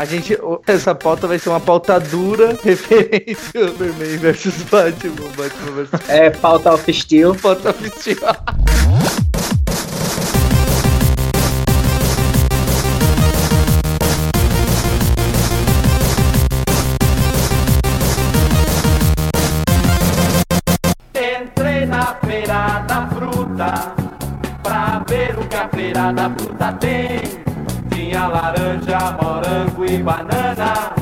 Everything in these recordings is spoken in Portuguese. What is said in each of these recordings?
A gente. Essa pauta vai ser uma pauta dura referente ao Superman versus Batman. Batman versus. É, pauta off-steel. Pauta off-steel. Entrei na feira da fruta pra ver o que a feira da fruta tem. Tinha laranja, morango e banana,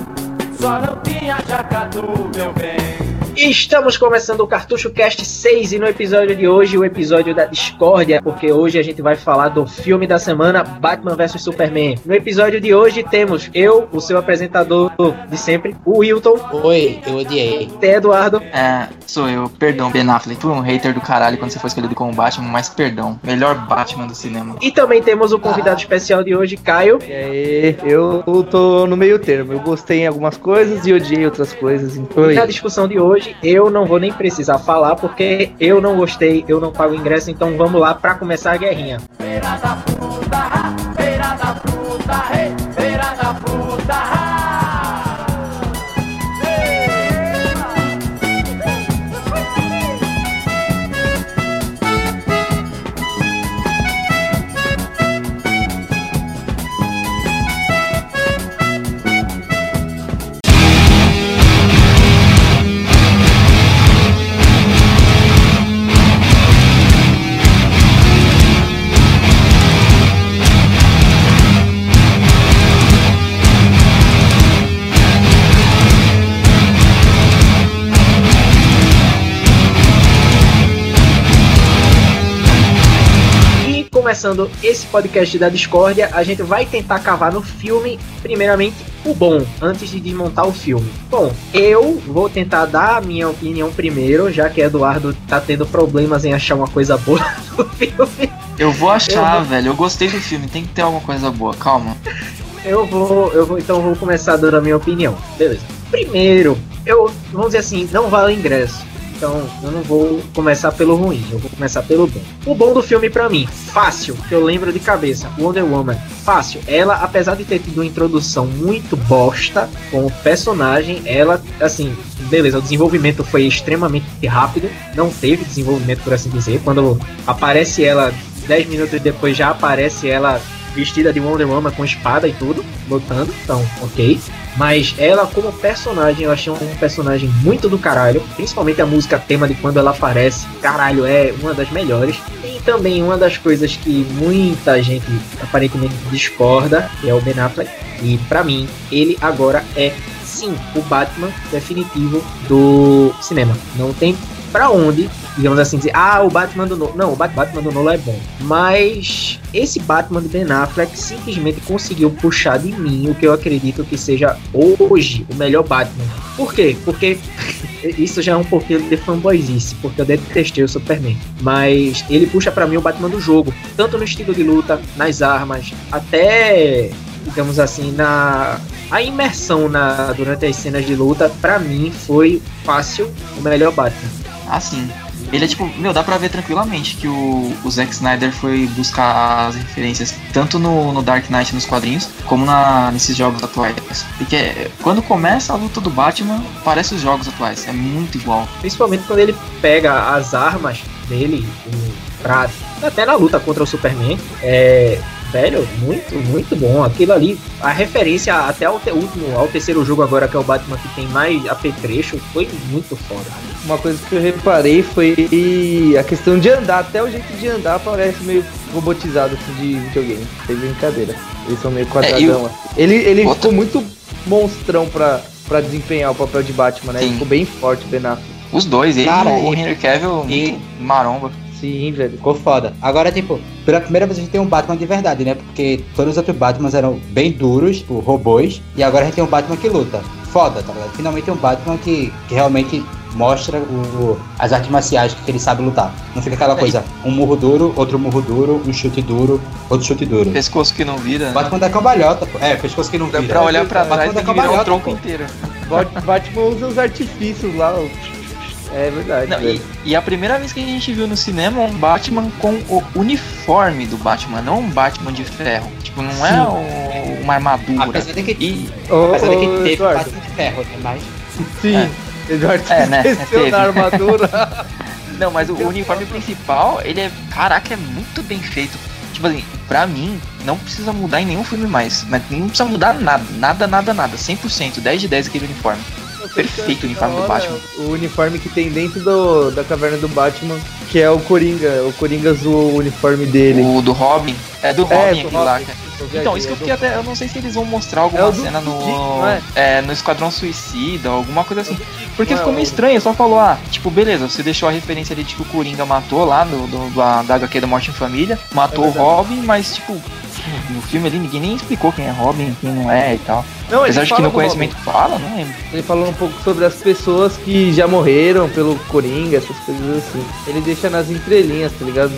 só não tinha jacatu, meu bem. Estamos começando o Cartucho Cast 6 e no episódio de hoje, o episódio da discórdia, porque hoje a gente vai falar do filme da semana Batman vs Superman. No episódio de hoje temos eu, o seu apresentador de sempre, o Wilton, Oi, eu odiei. Té Eduardo, É, sou eu, perdão, Ben Affleck. Fui um hater do caralho quando você foi escolhido como Batman, mas perdão. Melhor Batman do cinema. e também temos o convidado especial de hoje, Caio. E aí, eu tô no meio termo. Eu gostei em algumas coisas e odiei outras coisas. Então, E na discussão de hoje, eu não vou nem precisar falar, porque eu não gostei, eu não pago ingresso, então vamos lá pra começar a guerrinha. Da fruta, começando esse podcast da discórdia, a gente vai tentar cavar no filme, primeiramente, o bom, antes de desmontar o filme. Bom, eu vou tentar dar a minha opinião primeiro, já que Eduardo tá tendo problemas em achar uma coisa boa no filme. Eu vou achar, Eu velho. Eu gostei do filme, tem que ter alguma coisa boa. Calma. Eu vou, eu vou, então eu vou começar dando a minha opinião. Beleza. Primeiro, eu, vamos dizer assim, não vale ingresso. Então, eu não vou começar pelo ruim, eu vou começar pelo bom. O bom do filme pra mim, fácil, que eu lembro de cabeça, Wonder Woman, fácil. Ela, apesar de ter tido uma introdução muito bosta como personagem, ela, assim, beleza, o desenvolvimento foi extremamente rápido, não teve desenvolvimento, por assim dizer. Quando aparece ela, 10 minutos depois já aparece ela vestida de Wonder Woman com espada e tudo, lutando, então, ok. Mas ela, como personagem, eu achei um personagem muito do caralho. Principalmente a música tema de quando ela aparece. Caralho, é uma das melhores. E também uma das coisas que muita gente aparentemente discorda, que é o Ben Affleck. E pra mim, ele agora é sim o Batman definitivo do cinema. Não tem pra onde, digamos assim, dizer, ah, o Batman do Nolan. Não, o Bat- Batman do Nolan é bom. Mas esse Batman de Ben Affleck simplesmente conseguiu puxar de mim o que eu acredito que seja hoje o melhor Batman. Por quê? Porque isso já é um pouquinho de fanboyzice, porque eu detestei o Superman. Mas ele puxa pra mim o Batman do jogo, tanto no estilo de luta, nas armas, até digamos assim, na a imersão na durante as cenas de luta, pra mim foi fácil o melhor Batman. Assim, ele é tipo, meu, dá pra ver tranquilamente que o, o Zack Snyder foi buscar as referências tanto no, no Dark Knight nos quadrinhos, como na, nesses jogos atuais. Porque quando começa a luta do Batman, parece os jogos atuais, é muito igual. Principalmente quando ele pega as armas dele o- pra, até na luta contra o Superman. É. Velho, muito, muito bom. Aquilo ali, a referência até ao te- último, ao terceiro jogo agora, que é o Batman que tem mais apetrecho, foi muito foda. Uma coisa que eu reparei foi a questão de andar. Até o jeito de andar parece meio robotizado assim, de videogame. Sem brincadeira. Eles são meio quadradão. assim. Ele, ele Outra- ficou muito monstrão pra, pra desempenhar o papel de Batman, né? Ele ficou bem forte, o Ben Affleck. Os dois, ele Cara, e o Henry Cavill, e- muito maromba. Sim, velho. Ficou foda. Agora, tipo, pela primeira vez a gente tem um Batman de verdade, né? Porque todos os outros Batmans eram bem duros, tipo, robôs. E agora a gente tem um Batman que luta. Foda, tá ligado? Finalmente tem um Batman que, que realmente mostra o, as artes marciais que ele sabe lutar. Não fica aquela É, coisa, um murro duro, outro murro duro, um chute duro, outro chute duro. Pescoço que não vira. né? Batman da cambalhota, pô. É, pescoço que não Dá vira. pra olhar pra Batman trás da tem que virar o cambalhota, tronco pô. inteiro. Bat- Batman usa os artifícios lá. O- É verdade. Não, e, e a primeira vez que a gente viu no cinema um Batman com o uniforme do Batman, não um Batman de ferro. Tipo, não é o- uma armadura. Apesar de que, E, Ô, apesar de que teve Eduardo. Batman de ferro, né? Mas Sim. É. Eduardo É, né? da armadura. Não, mas o uniforme principal, ele é. Caraca, é muito bem feito. Tipo assim, pra mim, não precisa mudar em nenhum filme mais. Mas não precisa mudar nada. Nada, nada, nada. 100%, 10 de 10 aquele uniforme. Perfeito o uniforme do Batman. O uniforme que tem dentro do, da caverna do Batman, que é o Coringa. O Coringa zoou o uniforme dele. O do Robin. É do Robin É, aquele do lá. Robin. cara. Eu Então, isso que eu é fiquei até. Eu não sei se eles vão mostrar alguma É o do cena no. Dick, é? é, no Esquadrão Suicida, alguma coisa assim. Porque é ficou meio estranho, só falou, ah, tipo, beleza, você deixou a referência ali de que o Coringa matou lá do, do, da, da HQ da Morte em Família, matou É o. Robin, mas tipo, no filme ali ninguém nem explicou quem é Robin, quem não é e tal. Não, Apesar de que no conhecimento fala, não lembro. Ele falou um pouco sobre as pessoas que já morreram pelo Coringa, essas coisas assim. Ele deixa nas entrelinhas, tá ligado?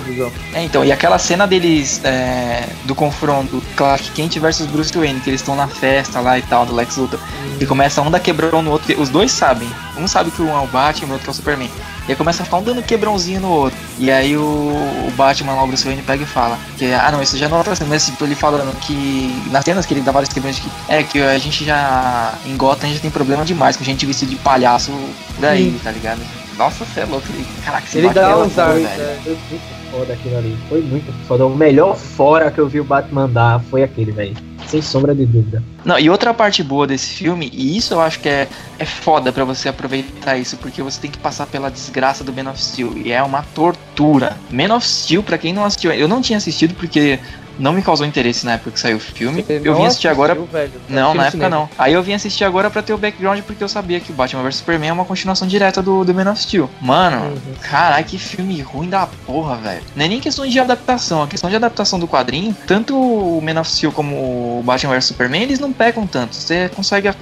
É, então, e aquela cena deles é, do confronto Clark Kent versus Bruce Wayne, que eles estão na festa lá e tal, do Lex Luthor, e começa um dar quebrão no outro, os dois sabem. Um sabe que um é o Batman e o outro que é o Superman. E aí começa a ficar um dando quebrãozinho no outro. E aí o, o Batman lá, o Bruce Wayne, pega e fala que, ah não, isso já não é outra cena, mas tipo, ele falando que nas cenas que ele dá vários quebrões, que é que a gente já, em Gotham, a gente tem problema demais com gente vestida de palhaço por aí, tá ligado? Nossa, você é louco. Ele, caraca, esse Ele dá é uns ar, velho. né? Foi muito foda aquilo ali. Foi muito foda. O melhor fora que eu vi o Batman dar foi aquele, velho. Sem sombra de dúvida. Não, e outra parte boa desse filme, e isso eu acho que é, é foda pra você aproveitar isso, porque você tem que passar pela desgraça do Man of Steel, e é uma tortura. Man of Steel, pra quem não assistiu, eu não tinha assistido porque não me causou interesse na época que saiu o filme. Você eu vim assistir agora. velho? Não, na época não. Aí eu vim assistir agora pra ter o background, porque eu sabia que o Batman vs Superman é uma continuação direta do, do Man of Steel. Mano, Uhum. Caralho, que filme ruim da porra, velho. Não é nem questão de adaptação, a questão de adaptação do quadrinho, tanto o Man of Steel como o Batman vs Superman, eles não pecam tanto. Você consegue a-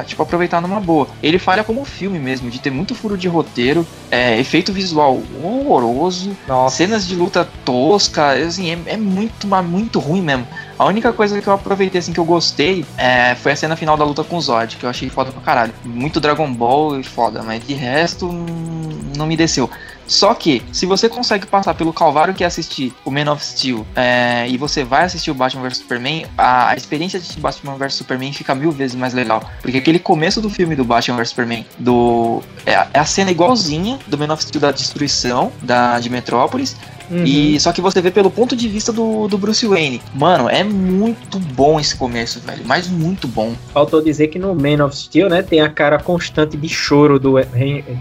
a- tipo, aproveitar numa boa. Ele falha como filme mesmo, de ter muito furo de roteiro, é, efeito visual horroroso, Nossa. cenas de luta tosca, assim, é, é muito, mas muito ruim mesmo. A única coisa que eu aproveitei, assim, que eu gostei é, foi a cena final da luta com o Zod, que eu achei foda pra caralho. Muito Dragon Ball e foda, mas de resto hum, não me desceu. Só que, se você consegue passar pelo calvário que é assistir o Man of Steel é, e você vai assistir o Batman vs Superman, a, a experiência de Batman vs Superman fica mil vezes mais legal. Porque aquele começo do filme do Batman vs Superman, do, é, a- é a cena igualzinha do Man of Steel da destruição da, de Metrópolis, Uhum. e só que você vê pelo ponto de vista do, do Bruce Wayne. Mano, é muito bom esse começo, velho. Mas muito bom. Faltou dizer que no Man of Steel, né, tem a cara constante de choro do,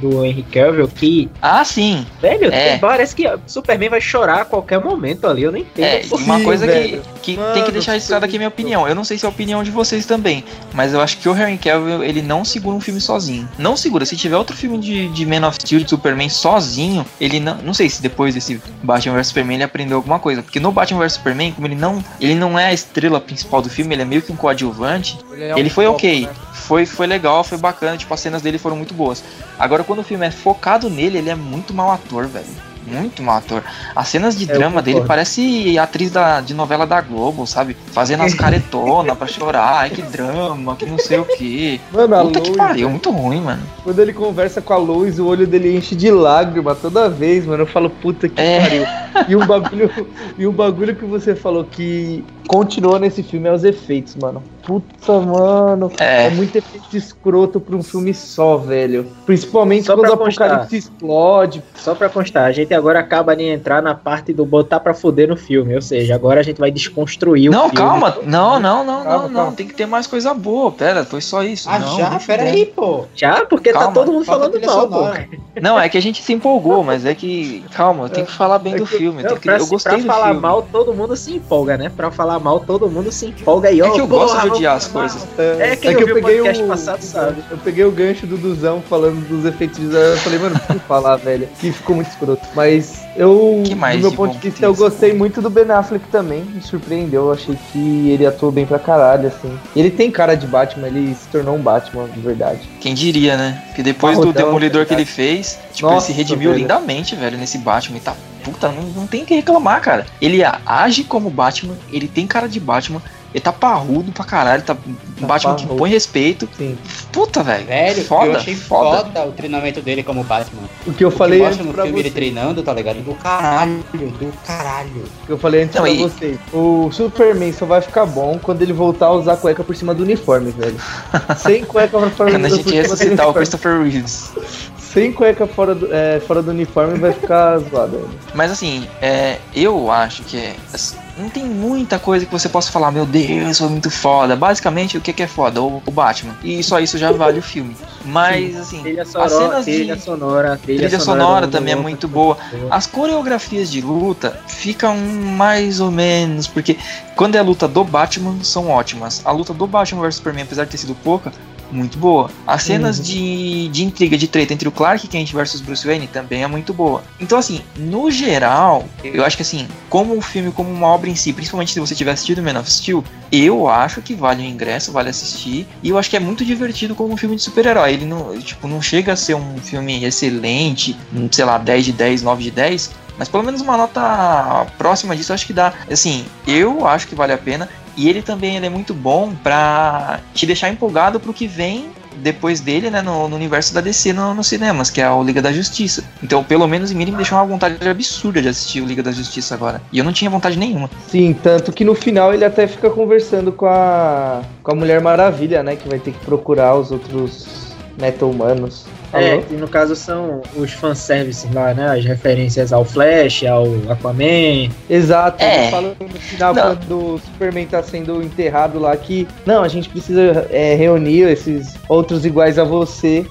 do Henry Cavill, que, Ah, sim. velho, É. parece que o Superman vai chorar a qualquer momento ali, eu não entendo. É, uma Sim, coisa que, velho. que Mano, tem que deixar registrada aqui minha opinião. Eu não sei se é a opinião de vocês também, mas eu acho que o Henry Cavill, ele não segura um filme sozinho. Não segura. Se tiver outro filme de, de Man of Steel, de Superman sozinho, ele não... Não sei se depois desse Batman vs Superman ele aprendeu alguma coisa. Porque no Batman vs Superman, como ele não, ele não é a estrela principal do filme, ele é meio que um coadjuvante, é um ele foi foco, ok. né? Foi, foi legal, foi bacana, tipo, as cenas dele foram muito boas. Agora, quando o filme é focado nele, ele é muito mau ator, velho. Muito mau ator. As cenas de É, eu drama dele parece atriz da, de novela da Globo, sabe? Fazendo as caretonas pra chorar, ai que drama, que não sei o que. Mano, a Puta que pariu, muito ruim, mano. quando ele conversa com a Lois, o olho dele enche de lágrima toda vez, mano. Eu falo, puta que É. pariu. E um bagulho, e um bagulho que você falou que continuou nesse filme é os efeitos, mano. Puta, mano. É, É, muito efeito escroto pra um filme só, velho. Principalmente Só quando o apocalipse explode. Só pra constar, a gente agora acaba de entrar na parte do botar pra fuder no filme, ou seja, agora a gente vai desconstruir o não, filme. calma, não, não, não, Calma, não, não, calma. tem que ter mais coisa boa, pera, foi só isso. Ah, não, já? Pera aí, pô. Já? Porque Calma, tá todo mundo falando mal, pô. Não, é que a gente se empolgou, mas é que, calma, eu tenho que falar bem do É que- filme, não, tem que- pra, eu gostei pra do falar filme. mal, todo mundo se empolga, né? Pra falar mal, todo mundo se empolga e ó. É que eu porra, gosto odiar as coisas. É, quem ouviu o podcast passado sabe. Eu peguei o gancho do Duzão falando dos efeitos visuais. Eu falei, mano, preciso falar, velho. Que ficou muito escroto. Mas eu, Que mais do meu de ponto de que vista, eu gostei muito do Ben Affleck também. Me surpreendeu. Eu achei que ele atuou bem pra caralho, assim. Ele tem cara de Batman, ele se tornou um Batman de verdade. Quem diria, né? Que depois do Marrotão, Demolidor que ele fez, tipo, Nossa, ele se redimiu velho. lindamente, velho, nesse Batman. E tá, puta, não, não tem o que reclamar, cara. Ele age como Batman, ele tem cara de Batman. Ele tá parrudo pra caralho, tá um Batman que parrudo. põe respeito. Sim. Puta, velho. Velho, foda, eu achei foda. foda. o treinamento dele como Batman. O que eu O que falei mostra antes no pra filme ele você. treinando, tá ligado? Do caralho, do caralho. O que eu falei antes Não, pra e- vocês. O Superman só vai ficar bom quando ele voltar a usar a cueca por cima do uniforme, velho. Sem cueca pra fora Quando a do gente por cima do ressuscitar o uniforme. Christopher Reeves. Sem cueca fora do, é, fora do uniforme vai ficar zoado. Mas assim, é, eu acho que é, não tem muita coisa que você possa falar, meu Deus, foi muito foda. Basicamente, o que que é foda? O, o Batman. E só isso já vale o filme. Mas, assim, Trilha as sonora, cenas trilha de sonora, trilha, trilha sonora do- também é muito boa. As coreografias de luta ficam mais ou menos, porque quando é a luta do Batman, são ótimas. A luta do Batman vs Superman, apesar de ter sido pouca, muito boa. As cenas Uhum. de, de intriga, de treta entre o Clark Kent versus Bruce Wayne também é muito boa. Então, assim, no geral, eu acho que assim, como um filme, como uma obra em si, principalmente se você tiver assistido Man of Steel, eu acho que vale o ingresso, vale assistir. E eu acho que é muito divertido como um filme de super-herói. Ele não, tipo, não chega a ser um filme excelente, sei lá, 10 de 10, 9 de 10. Mas pelo menos uma nota próxima disso eu acho que dá. Assim, eu acho que vale a pena. E ele também ele é muito bom pra te deixar empolgado pro que vem depois dele, né, no, no universo da DC no- nos cinemas, que é o Liga da Justiça. Então, pelo menos em mim, ele me deixou uma vontade absurda de assistir o Liga da Justiça agora. E eu não tinha vontade nenhuma. Sim, tanto que no final ele até fica conversando com a, com a Mulher Maravilha, né? Que vai ter que procurar os outros meta-humanos. É, que no caso são os fanservices lá, né? As referências ao Flash, ao Aquaman. Exato, É. ele fala no final Não. quando o Superman tá sendo enterrado lá que não, a gente precisa é, reunir esses outros iguais a você,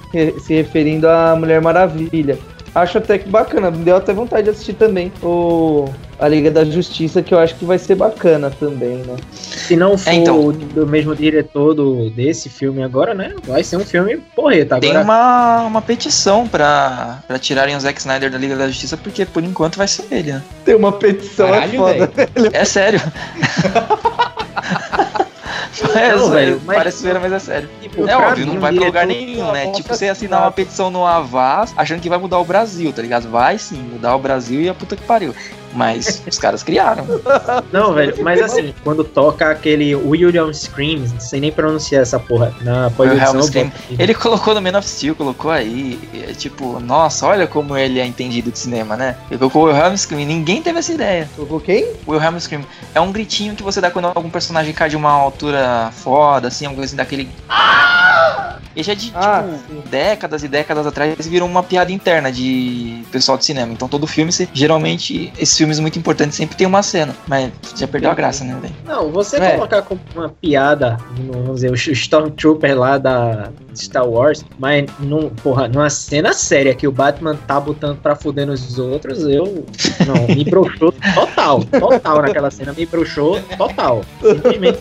se referindo à Mulher Maravilha. Acho até que bacana, me deu até vontade de assistir também o a Liga da Justiça, que eu acho que vai ser bacana também, né? Se não for então. do mesmo diretor do, desse filme agora, né? Vai ser um filme porreta. Tem Agora, uma, uma petição pra, pra tirarem o Zack Snyder da Liga da Justiça, porque por enquanto vai ser ele, né? Tem uma petição é Caralho, foda. velho. É sério. é, Não, velho, mas- parece zoeira, mas é sério. tipo, É óbvio, mim, não vai pra lugar nenhum, né? Tipo, você assinar assinar. uma petição no Avaz achando que vai mudar o Brasil, tá ligado? Vai sim, mudar o Brasil e a puta que pariu. Mas os caras criaram. Não, velho, mas assim, quando toca aquele William Screams, não sei nem pronunciar essa porra, na pós-edição. Scream. Ele colocou no Man of Steel, colocou aí. é, tipo, nossa, olha como ele é entendido de cinema, né? Ele colocou o Wilhelm Scream, ninguém teve essa ideia. Colocou quem? O Wilhelm Scream é um gritinho que você dá quando algum personagem cai de uma altura foda, assim, alguma coisa assim, daquele. E já de, Ah, tipo, sim. décadas e décadas atrás virou uma piada interna de pessoal de cinema. Então todo filme, você- geralmente, esses filmes muito importantes sempre tem uma cena. Mas já perdeu a graça, né, velho? Não, você É. colocar como uma piada, vamos dizer, o Stormtrooper lá da Star Wars, mas num, porra, numa cena séria que o Batman tá botando pra fuder nos outros, eu. Não, me broxou total, total naquela cena, me broxou total. Simplesmente.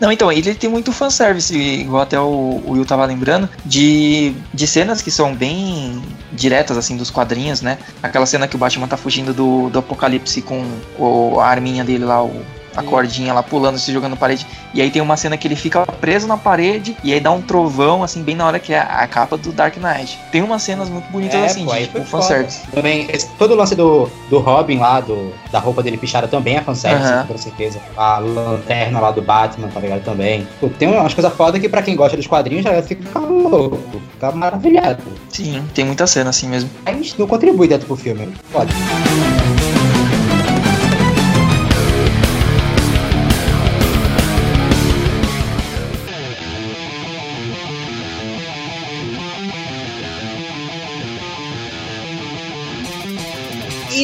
Não, então, ele tem muito fanservice, igual até o, o Will tava lembrando, de, de cenas que são bem diretas, assim, dos quadrinhos, né? Aquela cena que o Batman tá fugindo do, do apocalipse com o, a arminha dele lá, o, a cordinha lá pulando, se jogando na parede. E aí tem uma cena que ele fica preso na parede e aí dá um trovão, assim, bem na hora que é a capa do Dark Knight. Tem umas cenas muito bonitas, assim, pô, de tipo, fanservice. Também, esse- todo o lance do, do Robin lá, do, da roupa dele pichada também é fanservice, Aham. com certeza. A lanterna lá do Batman, tá ligado? Também. Pô, tem umas coisas fodas que pra quem gosta dos quadrinhos já fica louco, fica maravilhado. Sim, tem muita cena assim mesmo. Mas não contribui dentro pro filme. Pode.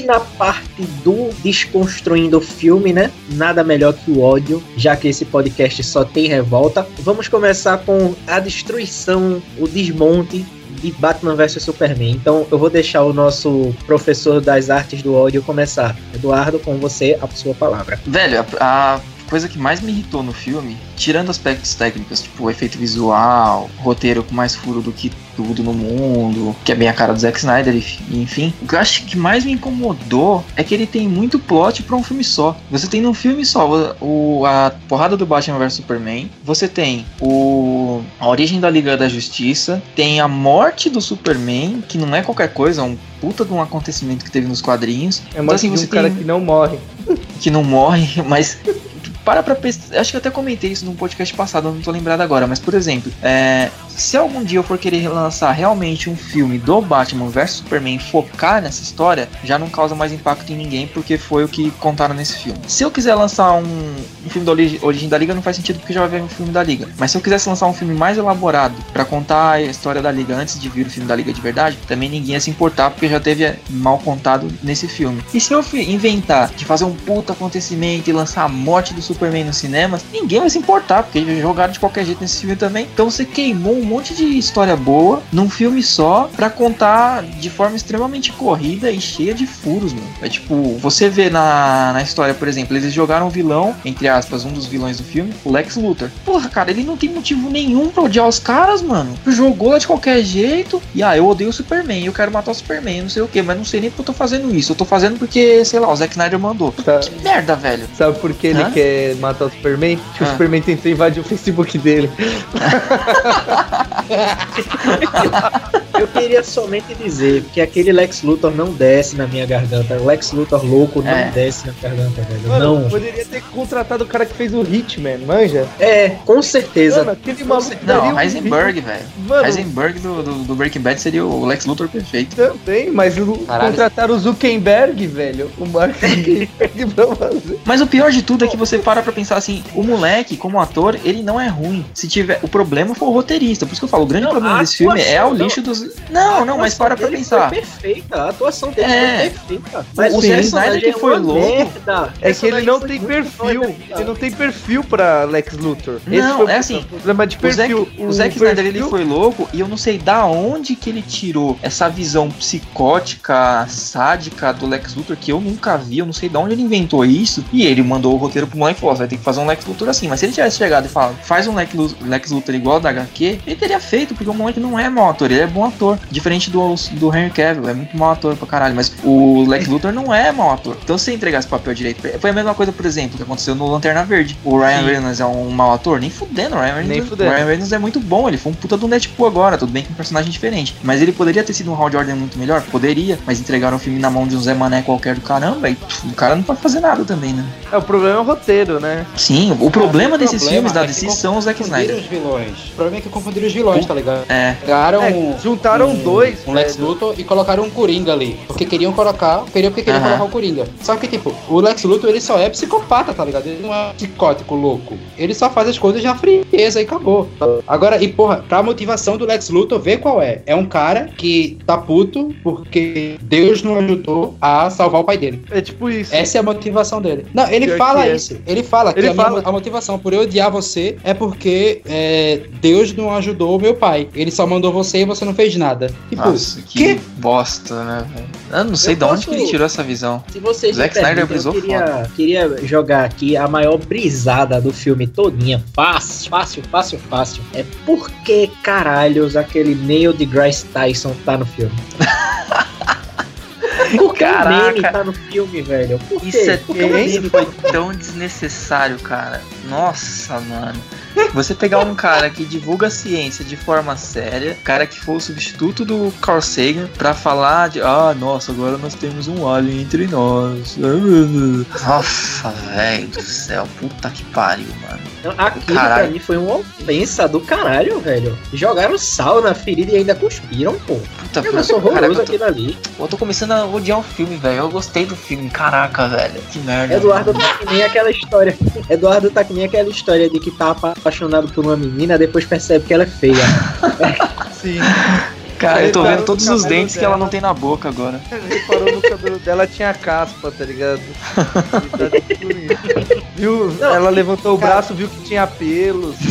Na parte do desconstruindo o filme, né? Nada melhor que o ódio, já que esse podcast só tem revolta. Vamos começar com a destruição, o desmonte de Batman vs Superman. Então eu vou deixar o nosso professor das artes do ódio começar. Eduardo, com você, a sua palavra. Velho, a, a coisa que mais me irritou no filme, tirando aspectos técnicos, tipo efeito visual, roteiro com mais furo do que tudo no mundo, que é bem a cara do Zack Snyder, enfim. O que eu acho que mais me incomodou é que ele tem muito plot pra um filme só. Você tem num filme só o, a porrada do Batman vs Superman, você tem o a origem da Liga da Justiça, tem a morte do Superman, que não é qualquer coisa, é um puta de um acontecimento que teve nos quadrinhos. É uma assim, você um cara tem- que não morre. que não morre, mas para pra pensar. Acho que eu até comentei isso num podcast passado, não tô lembrado agora. Mas, por exemplo, é, se algum dia eu for querer lançar realmente um filme do Batman vs Superman focar nessa história, já não causa mais impacto em ninguém, porque foi o que contaram nesse filme. Se eu quiser lançar um, um filme da origem, origem da Liga, não faz sentido porque já vai ver um filme da Liga. Mas se eu quisesse lançar um filme mais elaborado para contar a história da Liga antes de vir o filme da Liga de verdade, também ninguém ia se importar porque já teve mal contado nesse filme. E se eu inventar de fazer um puta acontecimento e lançar a morte do Superman nos cinemas, ninguém vai se importar porque jogaram de qualquer jeito nesse filme também. Então você queimou um monte de história boa num filme só pra contar de forma extremamente corrida e cheia de furos, mano. É tipo, você vê na, na história, por exemplo, eles jogaram um vilão, entre aspas, um dos vilões do filme, o Lex Luthor. Porra, cara, ele não tem motivo nenhum pra odiar os caras, mano. Jogou lá de qualquer jeito. E ah, eu odeio o Superman, eu quero matar o Superman, não sei o que, mas não sei nem porque eu tô fazendo isso. Eu tô fazendo porque, sei lá, o Zack Snyder mandou. Tá. Que merda, velho. Sabe por que ele Hã? Quer matar o Superman? Que o Ah. Superman tentou invadir o Facebook dele. Eu queria somente dizer que aquele Lex Luthor não desce na minha garganta. O Lex Luthor louco não É. desce na garganta, velho. Mano, não. poderia ter contratado o cara que fez o Hitman, manja? É, com certeza. Mano, aquele maluco Não, Heisenberg, velho. Heisenberg do, do, do Breaking Bad seria o Lex Luthor perfeito. também, mas o- Caralho. contrataram o Zuckerberg, velho. O Mark Zuckerberg pra fazer. Mas o pior de tudo é que você para pra pensar assim, o moleque, como ator, ele não é ruim. Se tiver. O problema foi o roteirista. Por isso que eu falo, o grande Não, problema desse filme é o lixo dos. Não, não, mas para pra pensar. Foi perfeita, a atuação dele É. foi perfeita. O Zack Snyder que é foi uma louco. merda. É que ele não tem perfil. Ele não tem perfil pra Lex Luthor. Não, é assim, problema de O Zack, perfil. o Zack Snyder ele foi louco e eu não sei da onde que ele tirou essa visão psicótica, sádica do Lex Luthor que eu nunca vi, eu não sei da onde ele inventou isso. E ele mandou o roteiro pro moleque "Você vai ter que fazer um Lex Luthor assim. Mas se ele tivesse chegado e falado, faz um Lex, Lu- Lex Luthor igual da HQ, ele teria feito, porque o moleque não é mau ator, ele é bom ator. Diferente do, do Henry Cavill, é muito mau ator pra caralho. Mas o Lex Luthor não é mau ator. Então se você entregar esse papel direito, ele- foi a mesma coisa, por exemplo, que aconteceu no Lanterna Verde. O Ryan Sim. Reynolds é um mau ator? Nem fudendo, o Ryan Reynolds, Nem o fudendo. Ryan Reynolds é muito bom, ele foi um puta do Deadpool agora, tudo bem que é um personagem diferente. Mas ele poderia ter sido um Hal Jordan muito melhor? Poderia, mas entregaram o filme na mão de um Zé Mané qualquer do caramba e pff, o cara não pode fazer nada também, né? É, o problema é o roteiro, né? Sim, o problema Ah, desses problema filmes da é que DC são os Zack Snyder. os vilões. O problema é que confundiram os vilões, tá ligado? É, Pegaram É, juntaram um, dois, um Lex velho. Luthor e colocaram um Coringa ali. Porque queriam colocar, queriam porque queriam Aham. colocar o Coringa. Só que, tipo, o Lex Luthor ele só é psicopata, tá ligado? Ele não é psicótico louco. Ele só faz as coisas na frieza e acabou. Agora, e porra, pra motivação do Lex Luthor, vê qual é. É um cara que tá puto porque Deus não ajudou a salvar o pai dele. É tipo isso. Essa é a motivação dele. Não, ele Pior fala é. isso. Ele fala que Ele a, minha- fala. a motivação por eu odiar você é porque é, Deus não ajudou o meu pai. Ele só mandou você e você não fez nada. Tipo, nossa, que quê? bosta, né, velho? Eu não sei Eu de onde posso- que ele tirou essa visão. Se vocês Zack Snyder brisou eu queria, queria jogar aqui a maior brisada do filme todinha. Fácil, fácil, fácil, fácil. É por que caralhos aquele Neil deGrasse Tyson tá no filme? Por que o Caraca. meme tá no filme, velho? Por? Isso, é, foi tão desnecessário, cara. Nossa, mano. Você pegar um cara que divulga a ciência de forma séria, cara que foi o substituto do Carl Sagan, pra falar de, ah, nossa, agora nós temos um alien entre nós. Nossa, velho do céu, puta que pariu, mano. Não, Aquilo Caralho. pra mim foi uma ofensa do caralho, velho. Jogaram sal na ferida e ainda cuspiram, pô. Puta, Eu sou horroroso eu, tô, aquilo ali. eu tô começando a odiar o filme, velho. Eu gostei do filme, caraca, velho. Que merda. Eduardo tá que nem aquela história. Eduardo tá que nem aquela história de que tá apaixonado por uma menina, depois percebe que ela é feia. Sim. Cara, eu tô Ele vendo todos os dentes que dela. ela não tem na boca agora. Reparou no cabelo dela, tinha caspa, tá ligado? Tá tipo isso. Viu? Não, ela levantou o cara- braço, viu que tinha pelos.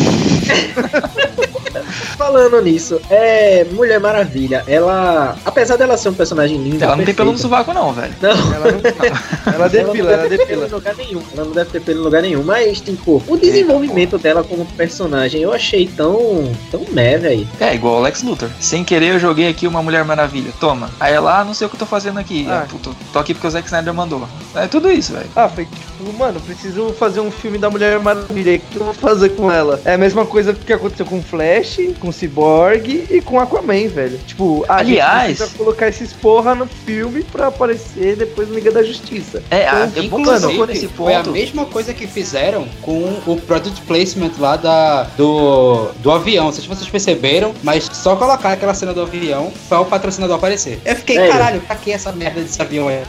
Falando nisso, é Mulher Maravilha. Ela, apesar dela ser um personagem lindo, Ela não tem pelo no perfeita, sovaco, não, velho. Não, Ela não tem. Ela depila, ela não deve ter pelo depila. em lugar nenhum. Ela não deve ter pelo em lugar nenhum. Mas, tipo, o desenvolvimento dela como personagem eu achei tão. tão meh, velho. É, igual o Lex Luthor. Sem querer, eu joguei aqui uma Mulher Maravilha. Toma. Aí ela, ah, não sei o que eu tô fazendo aqui. Ah. Ah, puto, tô aqui porque o Zack Snyder mandou. É tudo isso, velho. Ah, foi tipo, mano, preciso fazer um filme da Mulher Maravilha. O que eu vou fazer com ela? É a mesma coisa que aconteceu com o Flash, com o Cyborg e com Aquaman, velho. Tipo, a Aliás- gente colocar esses porra no filme pra aparecer depois no Liga da Justiça. É, a, Então, é inclusive, tocou nesse Foi a ponto. mesma coisa que fizeram com o product placement lá da, do, do avião. Não sei se vocês perceberam, mas só colocar aquela cena do avião para o patrocinador aparecer. Eu fiquei, Velho. caralho, pra que essa merda desse avião aí?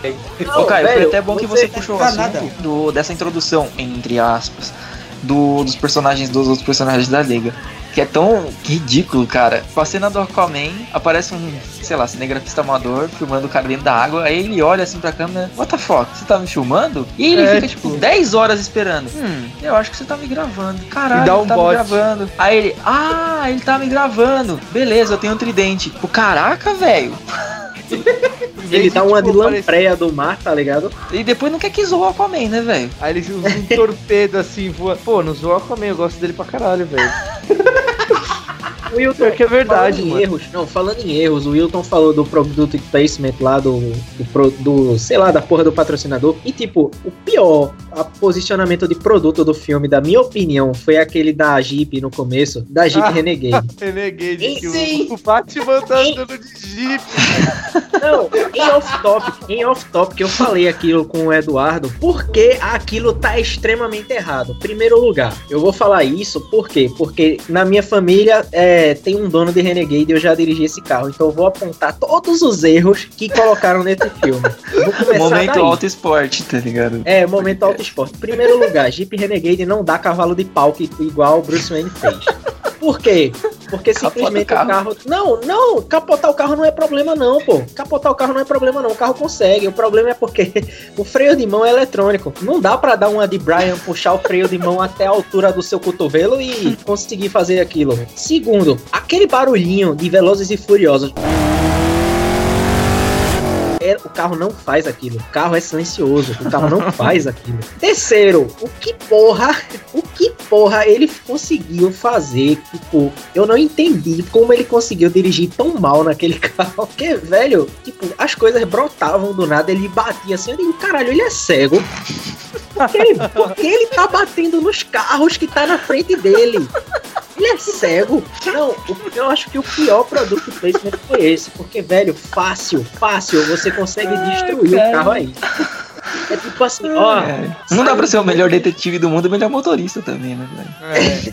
Ô, Caio, foi até bom que você- você puxou o pra assunto nada. do, dessa introdução, entre aspas, do, dos personagens, dos outros personagens da Liga. Que é tão ridículo, cara. Com a cena do Aquaman, aparece um, sei lá, cinegrafista amador filmando o cara dentro da água. Aí ele olha assim pra câmera: What the fuck? Você tá me filmando? E ele É, fica tipo tipo- 10 horas esperando. Hum, eu acho que você tá me gravando. Caralho, dá um ele tá bote. me gravando. Aí ele: Ah, ele tá me gravando. Beleza, eu tenho um tridente. Tipo, caraca, velho. Ele dá uma de Tipo, parece- lampreia do mar, tá ligado? E depois não quer que zoa o Aquaman, né, velho? Aí ele usa um torpedo assim, voa. Pô, não zoa Aquaman, eu gosto dele pra caralho, velho. O Wilton, Pior que é verdade, falando erros, não, falando em erros, o Wilton falou do product placement lá do, do, do, sei lá, da porra do patrocinador. E tipo, o pior a posicionamento de produto do filme, da minha opinião, foi aquele da Jeep no começo, da Jeep Ah. Renegade. Renegade, que Sim. o, o Batman tá andando de Jeep. Não, em off-topic, em off-topic eu falei aquilo com o Eduardo, porque aquilo tá extremamente errado. Primeiro lugar, eu vou falar isso por quê? Porque na minha família é, tem um dono de Renegade e eu já dirigi esse carro, então eu vou apontar todos os erros que colocaram nesse filme. Vou começar Momento daí. alto esporte, tá ligado? É, momento esporte. Primeiro lugar, Jeep Renegade não dá cavalo de pau que, igual o Bruce Wayne fez. Por quê? Porque Capota simplesmente o carro. o carro. Não, não, capotar o carro não é problema, não, pô. Capotar o carro não é problema, não. O carro consegue. O problema é porque o freio de mão é eletrônico. Não dá pra dar uma de Brian, puxar o freio de mão até a altura do seu cotovelo e conseguir fazer aquilo. Segundo, aquele barulhinho de Velozes e Furiosos. É, o carro não faz aquilo. O carro é silencioso. O carro não faz aquilo. Terceiro, o que porra, o que porra ele conseguiu fazer? Tipo, eu não entendi como ele conseguiu dirigir tão mal naquele carro. Porque, velho, tipo, as coisas brotavam do nada, ele batia assim. Eu digo, caralho, ele é cego. Por que ele, por que ele tá batendo nos carros que tá na frente dele? Ele é cego. Não, o- eu acho que o pior produto placement foi esse. Porque, velho, fácil, fácil, você consegue destruir o carro aí. É tipo assim, ó. É. Não dá pra ser o melhor detetive do mundo e o melhor motorista também, né, velho? É.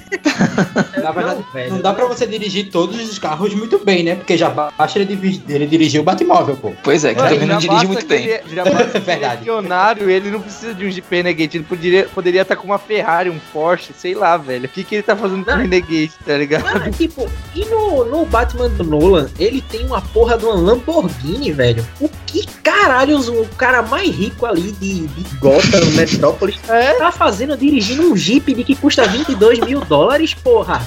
Na verdade, Não, não dá pra você dirigir todos os carros muito bem, né? Porque já basta ele, ele dirigir o Batmóvel, pô. Pois é, que também não já dirige muito bem. ele- já basta que ele é Verdade. milionário, ele não precisa de um Jeep Renegade. Ele poderia estar poderia tá com uma Ferrari, um Porsche, sei lá, velho. O que, que ele tá fazendo com o. Renegade, tá ligado? Tipo, e no, no Batman do Nolan, ele tem uma porra de uma Lamborghini, velho. O que caralhos o cara mais rico ali de, de Gotham, Metrópolis, É? tá fazendo dirigindo um Jeep de que custa 22 mil dólares, porra?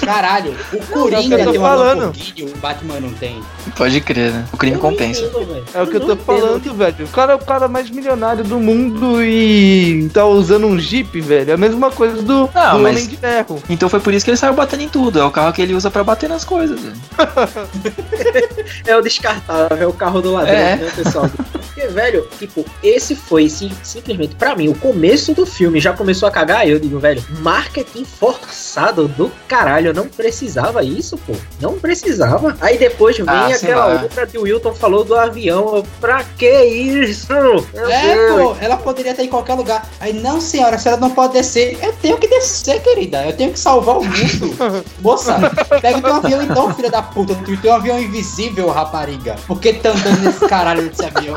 Caralho, o é o Coringa que eu tô tem uma falando. O Batman não tem. Pode crer, né? O crime compensa. entendo. É o que eu tô entendo. falando, velho. O cara é o cara mais milionário do mundo e tá usando um Jeep, velho. É a mesma coisa do, Não, do mas- Homem de Ferro. Então foi por isso que ele saiu batendo em tudo. É o carro que ele usa pra bater nas coisas. velho. É o descartável, é o carro do ladrão, É. né, pessoal? Porque, velho, tipo, esse foi sim- simplesmente, pra mim, o começo do filme já começou a cagar. Eu digo, velho, marketing forçado do caralho. Eu não precisava isso, pô. Não precisava. Aí depois vem Ah, aquela lá. outra que o Wilton falou do avião. Eu, pra que isso? Meu É, Deus. pô, ela poderia estar em qualquer lugar. Aí, não, senhora, a senhora não pode descer. Eu tenho que descer, querida. Eu tenho que salvar o mundo. Moça, pega o teu avião então, filha da puta. Tu tem um avião invisível, rapariga. Por que tá andando nesse caralho desse avião?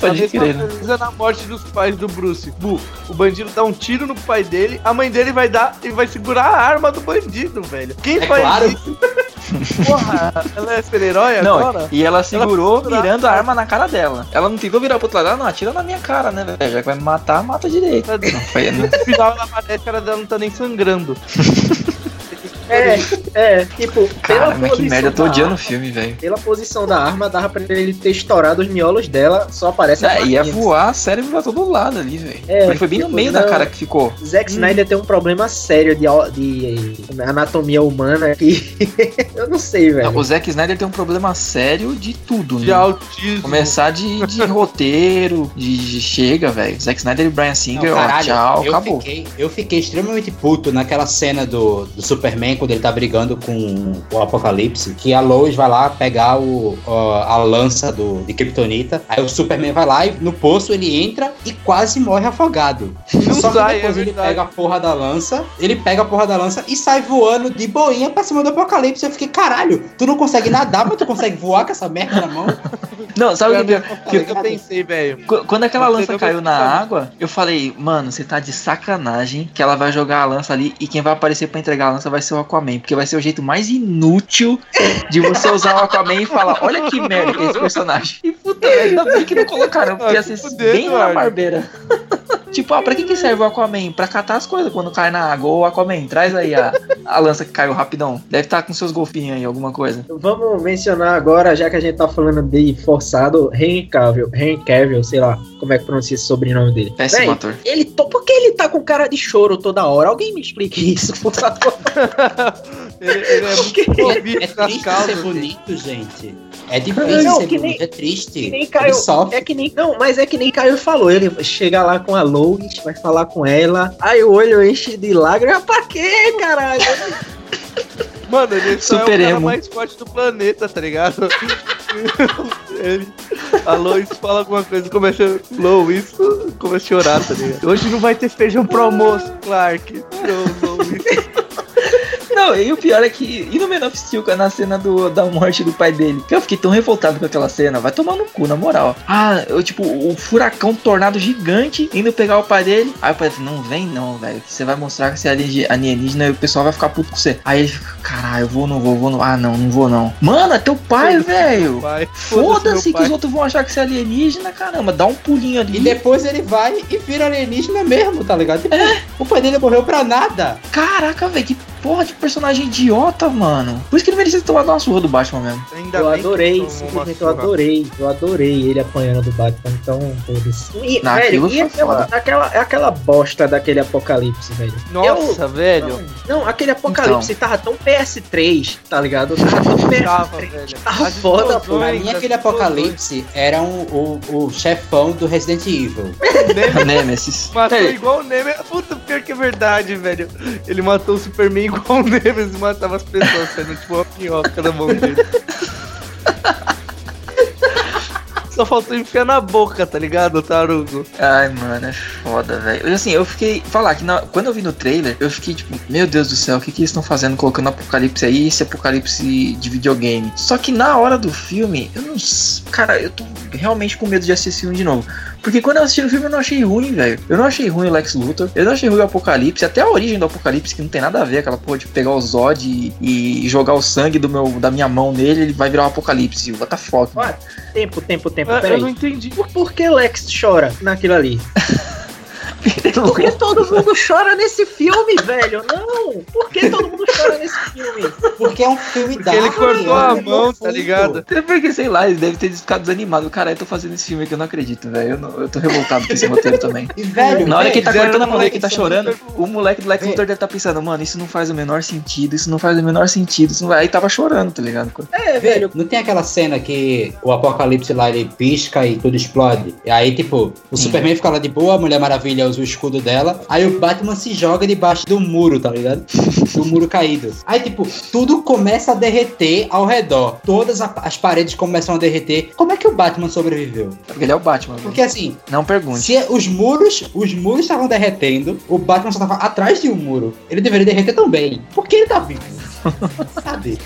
Pode a crer, né? coisa na morte dos pais do Bruce. Bu, o bandido dá um tiro no pai dele, a mãe dele vai dar e vai segurar a arma do bandido, velho. Quem É faz claro. isso? Porra, ela é super-herói Não, agora? e ela segurou Ela- virando a arma na cara dela. Ela não tentou virar pro outro lado, não, atira na minha cara, né, velho? Já que vai me matar, mata direito. Não, foi, né? No final ela aparece, a cara dela não tá nem sangrando. É, é, tipo, Cara, pela mas que posição merda, eu tô da odiando o arma- filme, velho. Pela posição da arma, dava pra ele ter estourado os miolos dela, só aparece a É, ia plaquinha. voar cérebro pra todo lado ali, velho. É, Ele foi bem no tipo, meio da não. cara que ficou. Zack Snyder tem um problema sério de, de anatomia humana que eu não sei, velho. O Zack Snyder tem um problema sério de tudo, De né? autismo. Começar de, de roteiro, de, de chega, velho. Zack Snyder e Brian Singer, Não, ó, caralho, tchau, eu acabou. Fiquei, eu fiquei extremamente puto naquela cena do, do Superman, quando ele tá brigando com o Apocalipse, que a Lois vai lá pegar o, a lança do, de Kryptonita, aí o Superman vai lá e no poço ele entra e quase morre afogado. Não Só que sai, depois é ele pega a porra da lança, ele pega a porra da lança e sai voando de boinha pra cima do Apocalipse. Eu fiquei, caralho, tu não consegue nadar, mas tu consegue voar com essa merda na mão? Não, sabe o que, Foi que, o que eu pensei, velho. Qu- Quando aquela Você lança caiu na água, eu falei, mano, você tá de sacanagem que ela vai jogar a lança ali e quem vai aparecer pra entregar a lança vai ser o Aquaman, porque vai ser o jeito mais inútil de você usar o Aquaman e falar, olha que merda que é esse personagem. E puta ainda bem que não colocaram, porque ia Ah, ser fuder, bem na barbeira. Tipo, ah, pra que, que serve o Aquaman? Pra catar as coisas quando cai na água. Ô, Aquaman, traz aí a, a lança que caiu rapidão. Deve estar com seus golfinhos aí, alguma coisa. Vamos mencionar agora, já que a gente tá falando de forçado, Henry Cavill, Henry Cavill, sei lá como é que pronuncia esse sobrenome dele. Péssimo Véi, ator. Ele to... Por que ele tá com cara de choro toda hora? Alguém me explique isso, por favor. Ele, ele é muito É, é triste ser bonito, gente. É difícil Não, ser que nem- é triste. Que nem Ele Caio. sofre. É que nem. Não, mas é que nem Caio falou. Ele chega lá com a Lois, vai falar com ela. Aí o olho enche de lágrimas. Pra quê, caralho? Mano, ele só Super é o cara emo. mais forte do planeta, tá ligado? ele, a Lois fala alguma coisa, começa a Lois, começa a chorar, tá ligado? Hoje não vai ter feijão pro almoço, Clark. Não, Lois. Não, e o pior é que. E no Man of Steel, na cena do, da morte do pai dele? Que eu fiquei tão revoltado com aquela cena. Vai tomar no cu, na moral. Ah, eu, tipo, o furacão tornado gigante indo pegar o pai dele. Aí o pai dele, não vem não, velho. Você vai mostrar que você é alienígena- e o pessoal vai ficar puto com você. Aí ele fica, caralho, eu vou, não vou, vou, não. Ah, não, não vou não. Mano, é teu pai, velho. Foda-se que os outros vão achar que você é alienígena, caramba. Dá um pulinho ali. E depois ele vai e vira alienígena mesmo, tá ligado? Tipo, O pai dele morreu pra nada. Caraca, velho, que porra de personagem idiota, mano. Por isso que ele merecia ter tomado uma surra do Batman mesmo. Ainda Eu que adorei, simplesmente eu adorei. Eu adorei ele apanhando do Batman. Então, foda-se. E, Não, velho, e aquela, aquela, aquela bosta daquele apocalipse, velho. Nossa, velho. Não, aquele apocalipse tava tão PS3, tá ligado? Tava tão Tava, PS3. velho. Tava As foda, pô. Pra mim, aquele apocalipse era um- o, o chefão do Resident Evil. Nemesis Nemesis. Matou igual o Nemesis. Puta, pior que é verdade, velho. Ele matou o Superman igual o Nemesis e matava as pessoas, sendo tipo uma minhoca na mão dele. Só faltou enfiar na boca, tá ligado, Tarugo? Ai, mano, é foda, velho. Assim, eu fiquei. Falar que na- quando eu vi no trailer, eu fiquei tipo, meu Deus do céu, o que, que eles estão fazendo colocando apocalipse aí, esse apocalipse de videogame? Só que na hora do filme, eu não. Cara, eu tô realmente com medo de assistir filme de novo. Porque quando eu assisti o filme, eu não achei ruim, velho. Eu não achei ruim o Lex Luthor. Eu não achei ruim o Apocalipse. Até a origem do Apocalipse, que não tem nada a ver. Aquela porra de pegar o Zod e, e jogar o sangue do meu, da minha mão nele, ele vai virar um Apocalipse. What the fuck? Ué, Tempo, tempo, tempo, Ah, eu peraí. não entendi. Por, por que Lex chora naquilo ali? Por que todo mundo chora nesse filme, velho? Não! Por que todo mundo chora nesse filme? Porque é um filme Porque ele dark, cortou é um a filme mão, tá ligado? É porque, sei lá, ele deve ter ficado desanimado. Caralho, eu tô fazendo esse filme aqui, eu não acredito, velho. Eu, não- eu tô revoltado com esse roteiro também. E, velho, Na hora que ele tá cortando a mão dele que tá chorando, o moleque do Lex Luthor deve estar pensando, mano, isso não faz o menor sentido, isso não faz o menor sentido. Isso não vai... Aí tava chorando, tá ligado? É, velho. Não tem aquela cena que o apocalipse lá ele pisca e tudo explode? E aí, tipo, o Sim. Superman fica lá de boa, a Mulher Maravilha o escudo dela. Aí o Batman se joga debaixo do muro, tá ligado? Do muro caído. Aí, tipo, tudo começa a derreter ao redor. Todas as paredes começam a derreter. Como é que o Batman sobreviveu? Porque ele é o Batman. Porque assim, Não pergunte. se os muros, os muros estavam derretendo, o Batman só tava atrás de um muro. Ele deveria derreter também. Por que ele tá vivo? Sabe?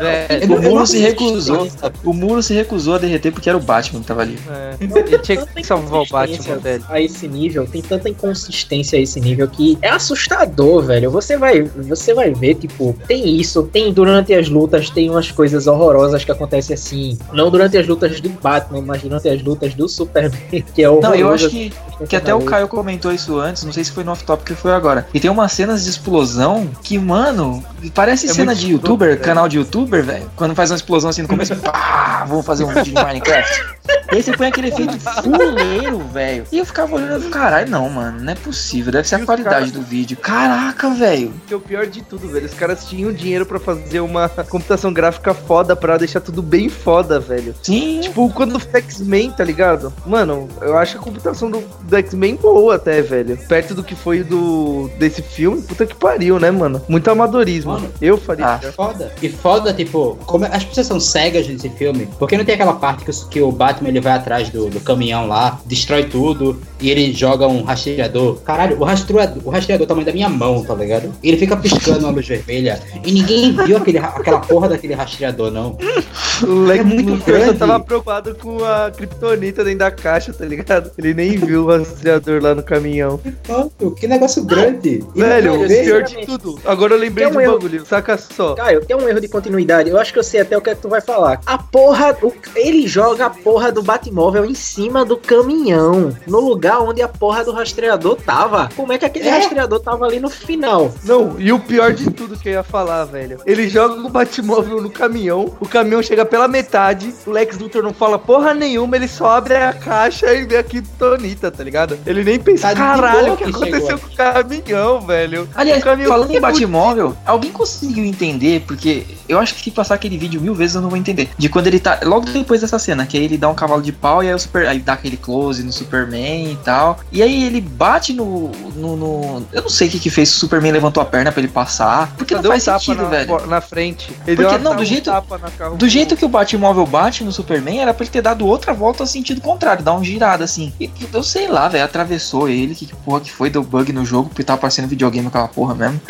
É, não- O muro se recusou. O muro se recusou a derreter porque era o Batman que tava ali. é. Ele tinha que salvar o Batman, velho. A esse nível, tem tanta inconsistência a esse nível que é assustador, velho. Você vai, você vai ver, tipo, tem isso, tem durante as lutas, tem umas coisas horrorosas que acontecem assim. Não durante as lutas do Batman, mas durante as lutas do Superman, que é o Não, eu acho que, que até o Caio comentou isso antes, não sei se foi no off-top que foi agora. E tem umas cenas de explosão que, mano, parece É cena de youtuber, escroto, canal de youtuber, velho. Quando faz uma explosão assim no começo, pá, vou fazer um vídeo de Minecraft. E aí você põe aquele efeito fuleiro, velho. E eu ficava olhando, caralho, não, mano, não é possível, deve ser E a qualidade caras- do vídeo. Caraca, velho. Que é o pior de tudo, velho. Os caras tinham dinheiro pra fazer uma computação gráfica foda pra deixar tudo bem foda, velho. Sim, Tipo, quando foi X-Men, tá ligado? Mano, eu acho a computação do, do X-Men boa até, velho. Perto do que foi do desse filme, puta que pariu, né, mano? Muito amadorismo. Mano. Eu faria. Ah. Foda. E foda, tipo, como as pessoas são cegas nesse filme, porque não tem aquela parte que, o- que o Batman ele vai atrás do, do caminhão lá, destrói tudo, e ele joga um rastreador. Caralho, o rastreador, o rastreador é o tamanho da minha mão, tá ligado? Ele fica piscando uma luz vermelha. E ninguém viu aquele, aquela porra daquele rastreador, não. O Lex É muito grande. tava preocupado com a Kryptonita dentro da caixa, tá ligado? Ele nem viu o rastreador lá no caminhão. Mano, que negócio grande. E Velho, o pior de tudo. Agora eu lembrei Tem de um erro. bagulho, saca só. Caio, tem um erro de continuidade. Eu acho que eu sei até o que é que tu vai falar. A porra. o- ele joga a porra do Batmóvel em cima do caminhão. No lugar onde a porra do rastreador tava. Como é que aquele É. rastreador tava ali no final? Não, e o pior de tudo que eu ia falar, velho. Ele joga o Batmóvel no caminhão, o caminhão chega pela metade, o Lex Luthor não fala porra nenhuma, ele só abre a caixa e vê a Kryptonita, tá ligado? Ele nem pensa, Tá caralho, o que que aconteceu chegou. com o caminhão, velho? Aliás, O caminhão falando em Batmóvel, alguém conseguiu entender? Porque eu acho que se passar aquele vídeo mil vezes eu não vou entender. De quando ele tá. Logo depois dessa cena, que aí ele dá um cavalo de pau e aí o Super. Aí dá aquele close no Superman e tal. E aí ele bate no. no, no- eu não sei o que que fez, o Superman levantou a perna pra ele passar. Porque não deu um faz tapa sentido, na, velho. na frente. Ele Porque, deu uma- não, do um jeito- tapa na carro- Do jeito que o Batmóvel bate no Superman, era pra ele ter dado outra volta no sentido contrário, dar uma girada assim. E eu sei lá, velho, atravessou ele, que, que porra que foi, deu bug no jogo, porque tava aparecendo videogame aquela porra mesmo.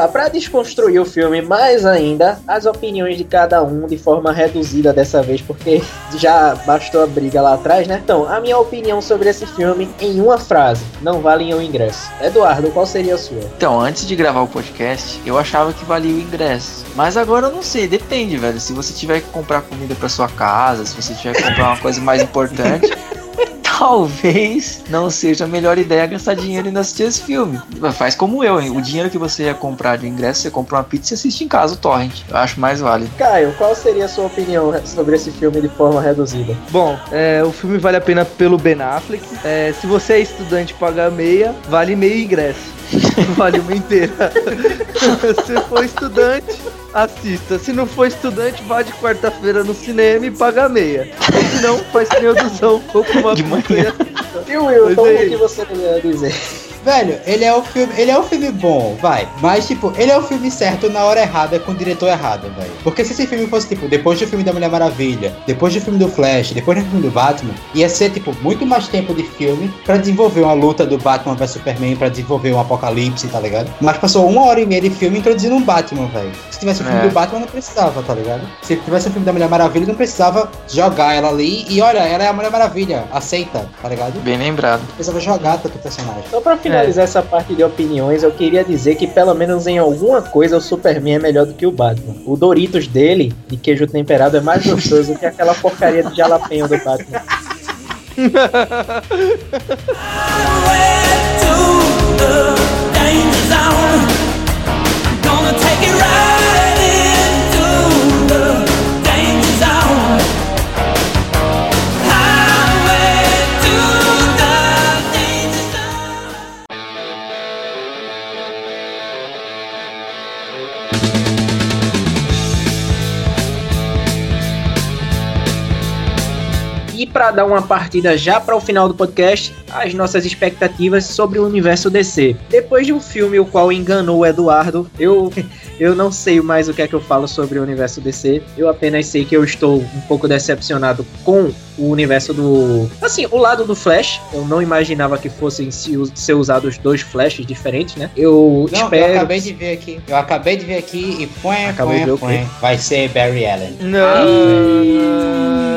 Lá, pra desconstruir o filme mais ainda, as opiniões de cada um de forma reduzida dessa vez, porque já bastou a briga lá atrás, né? Então, a minha opinião sobre esse filme em uma frase: não valem o ingresso. Eduardo, qual seria a sua? Então, antes de gravar o podcast, eu achava que valia o ingresso. Mas agora eu não sei, depende, velho. Se você tiver que comprar comida pra sua casa, se você tiver que comprar uma coisa mais importante, talvez não seja a melhor ideia gastar dinheiro indo assistir esse filme. Faz como eu, hein? O dinheiro que você ia comprar de ingresso, você compra uma pizza e assiste em casa o torrent. Eu acho mais válido. Caio, qual seria a sua opinião sobre esse filme de forma reduzida? Bom, é, o filme vale a pena pelo Ben Affleck. É, se você é estudante e paga meia, vale meio ingresso. Vale uma inteira. se for estudante, assista. Se não for estudante, vá de quarta-feira no cinema e paga meia. Ou se não, faz que nem o Duzão, compra uma De manhã. e assista. E o Wilton, Pois é. que você ia dizer? Velho, ele é um filme, ele é um filme bom, vai. Mas tipo, ele é o filme certo na hora errada com o diretor errado, velho. Porque se esse filme fosse tipo depois do filme da Mulher Maravilha, depois do filme do Flash, depois do filme do Batman, ia ser tipo muito mais tempo de filme pra desenvolver uma luta do Batman vs Superman, pra desenvolver um apocalipse, tá ligado? Mas passou uma hora e meia de filme introduzindo um Batman, velho. Se tivesse o filme É. do Batman, não precisava, tá ligado? Se tivesse o filme da Mulher Maravilha, não precisava jogar ela ali e olha, ela é a Mulher Maravilha, aceita, tá ligado? Bem lembrado. Precisava jogar tanto personagem. Só pra finalizar essa parte de opiniões, eu queria dizer que pelo menos em alguma coisa o Superman é melhor do que o Batman. O Doritos dele, de queijo temperado, é mais gostoso que aquela porcaria de jalapeno do Batman. E pra para dar uma partida já para o final do podcast, as nossas expectativas sobre o universo DC. Depois de um filme o qual enganou o Eduardo, eu eu não sei mais o que é que eu falo sobre o universo DC. Eu apenas sei que eu estou um pouco decepcionado com o universo do. Assim, o lado do Flash. Eu não imaginava que fossem ser usados dois Flashes diferentes, né? Eu não, espero. Eu acabei de ver aqui. Eu acabei de ver aqui e põe, põe, põe. Vai ser Barry Allen. Não.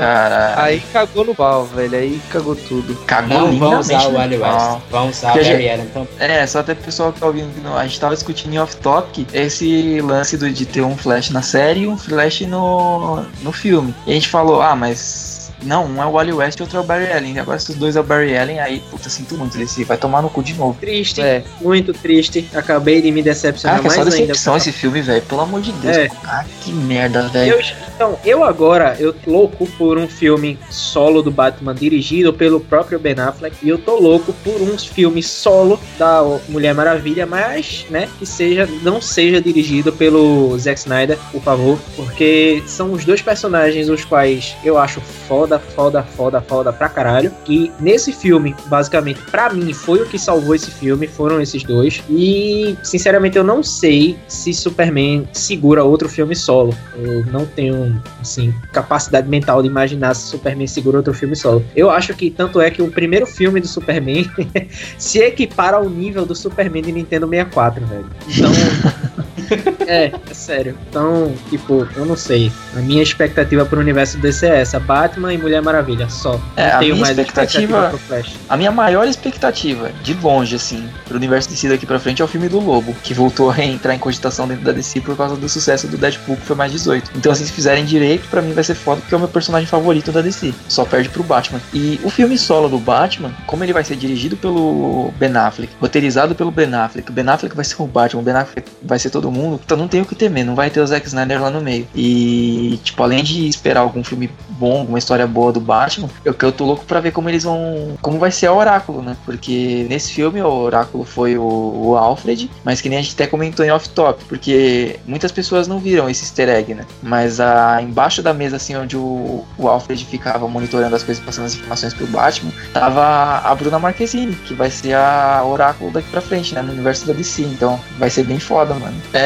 Caralho. Aí cagou no pau, velho. Aí cagou tudo. Cagou Não vão usar o Wally West. Vão usar o Barry Allen. Então... É, só até o pessoal que tá ouvindo. Não, a gente tava discutindo em off-topic esse lance do, de ter um Flash na série e um Flash no, no filme. E a gente falou, ah, mas não, um é o Wally West e outro é o Barry Allen. Agora se os dois é o Barry Allen, aí, puta, sinto muito. Ele vai tomar no cu de novo. Triste, é. muito triste. Acabei de me decepcionar ah, mais ainda. decepção esse filme, velho. Pelo amor de Deus. É. Ah, que merda, velho. Então, eu agora, eu tô louco por um filme solo do Batman dirigido pelo próprio Ben Affleck. E eu tô louco por um filme solo da Mulher Maravilha, mas, né, que seja, não seja dirigido pelo Zack Snyder, por favor. Porque são os dois personagens os quais eu acho foda foda, foda, foda, foda pra caralho. E nesse filme, basicamente, pra mim, foi o que salvou esse filme, foram esses dois. E, sinceramente, eu não sei se Superman segura outro filme solo. Eu não tenho, assim, capacidade mental de imaginar se Superman segura outro filme solo. Eu acho que tanto é que o primeiro filme do Superman se equipara ao nível do Superman de Nintendo 64, velho. Então. é, é sério. Então, tipo, eu não sei. A minha expectativa pro universo DC é essa: Batman e Mulher Maravilha, só. É, não tenho mais expectativa, expectativa A minha maior expectativa, de longe, assim, pro universo DC daqui pra frente é o filme do Lobo, que voltou a entrar em cogitação dentro da DC por causa do sucesso do Deadpool, que foi mais 18. Então, assim, se fizerem direito, pra mim vai ser foda, porque é o meu personagem favorito da DC. Só perde pro Batman. E o filme solo do Batman, como ele vai ser dirigido pelo Ben Affleck, roteirizado pelo Ben Affleck, o Ben Affleck vai ser o Batman, o Ben Affleck vai ser todo mundo, então não tem o que temer, não vai ter o Zack Snyder lá no meio. E, tipo, além de esperar algum filme bom, alguma história boa do Batman, eu, eu tô louco pra ver como eles vão. como vai ser o Oráculo, né? Porque nesse filme o Oráculo foi o, o Alfred, mas que nem a gente até comentou em off-top, porque muitas pessoas não viram esse easter egg, né? Mas a, embaixo da mesa, assim, onde o, o Alfred ficava monitorando as coisas, passando as informações pro Batman, tava a Bruna Marquezine, que vai ser a Oráculo daqui pra frente, né? No universo da DC. Então vai ser bem foda, mano. É,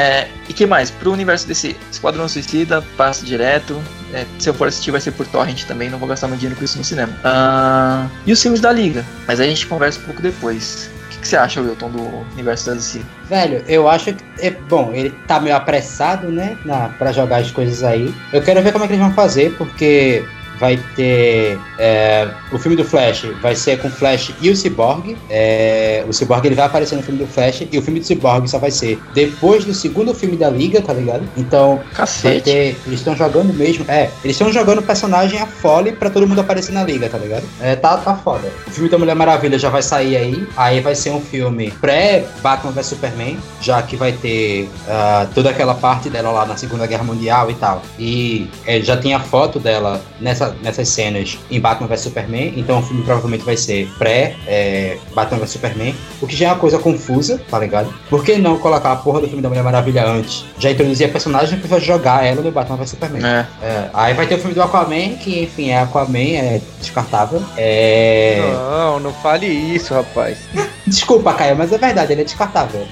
e que mais? Pro universo DC, Esquadrão Suicida, passo direto. É, se eu for assistir, vai ser por torrent também, não vou gastar meu dinheiro com isso no cinema. Uh, e os filmes da Liga, mas aí a gente conversa um pouco depois. O que, que você acha, Wilton, do universo da DC? Velho, eu acho que. É, bom, ele tá meio apressado, né? Na, pra jogar as coisas aí. Eu quero ver como é que eles vão fazer, porque vai ter é, o filme do Flash vai ser com o Flash e o Cyborg. É, o Cyborg ele vai aparecer no filme do Flash e o filme do Cyborg só vai ser depois do segundo filme da Liga, tá ligado? Então, Cacete. Ter, eles estão jogando mesmo. É, eles estão jogando o personagem a fole pra todo mundo aparecer na Liga, tá ligado? É, tá, tá foda. O filme da Mulher Maravilha já vai sair aí. Aí vai ser um filme pré-Batman vs Superman, já que vai ter uh, toda aquela parte dela lá na Segunda Guerra Mundial e tal. E é, já tem a foto dela nessa nessas cenas em Batman vs Superman, então o filme provavelmente vai ser pré é, Batman vs Superman, o que já é uma coisa confusa, tá ligado? Por que não colocar a porra do filme da Mulher Maravilha antes? Já introduzir a personagem pra jogar ela no Batman vs Superman. É. É, aí vai ter o filme do Aquaman, que enfim, é Aquaman, é descartável. É... Não, não fale isso, rapaz. Desculpa, Caio, mas é verdade, ele é descartável.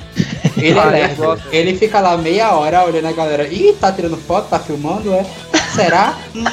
Ele é lerdo. Ele fica lá meia hora olhando a galera. Ih, tá tirando foto, tá filmando, é? Será? Hum.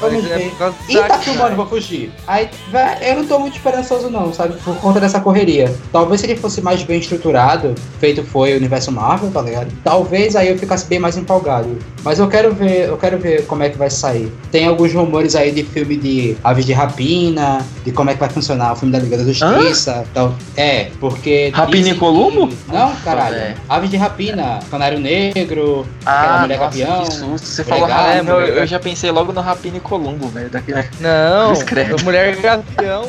Vamos é ver. É e tá filmando, vou fugir. Aí, véio, eu não tô muito esperançoso, não, sabe? Por conta dessa correria. Talvez se ele fosse mais bem estruturado, feito foi o universo Marvel, tá ligado? Talvez aí eu ficasse bem mais empolgado. Mas eu quero ver, eu quero ver como é que vai sair. Tem alguns rumores aí de filme de Aves de Rapina, de como é que vai funcionar o filme da Liga da Justiça. Então, é, porque. Rapina e Columbo? Não, caralho. É. Aves de Rapina, Canário Negro, ah, aquela mulher nossa, gavião. Que susto. Você falou Rapina, eu, eu já pensei logo no Rapina e Columbo, velho. Daquele... Não, Mulher Gavião.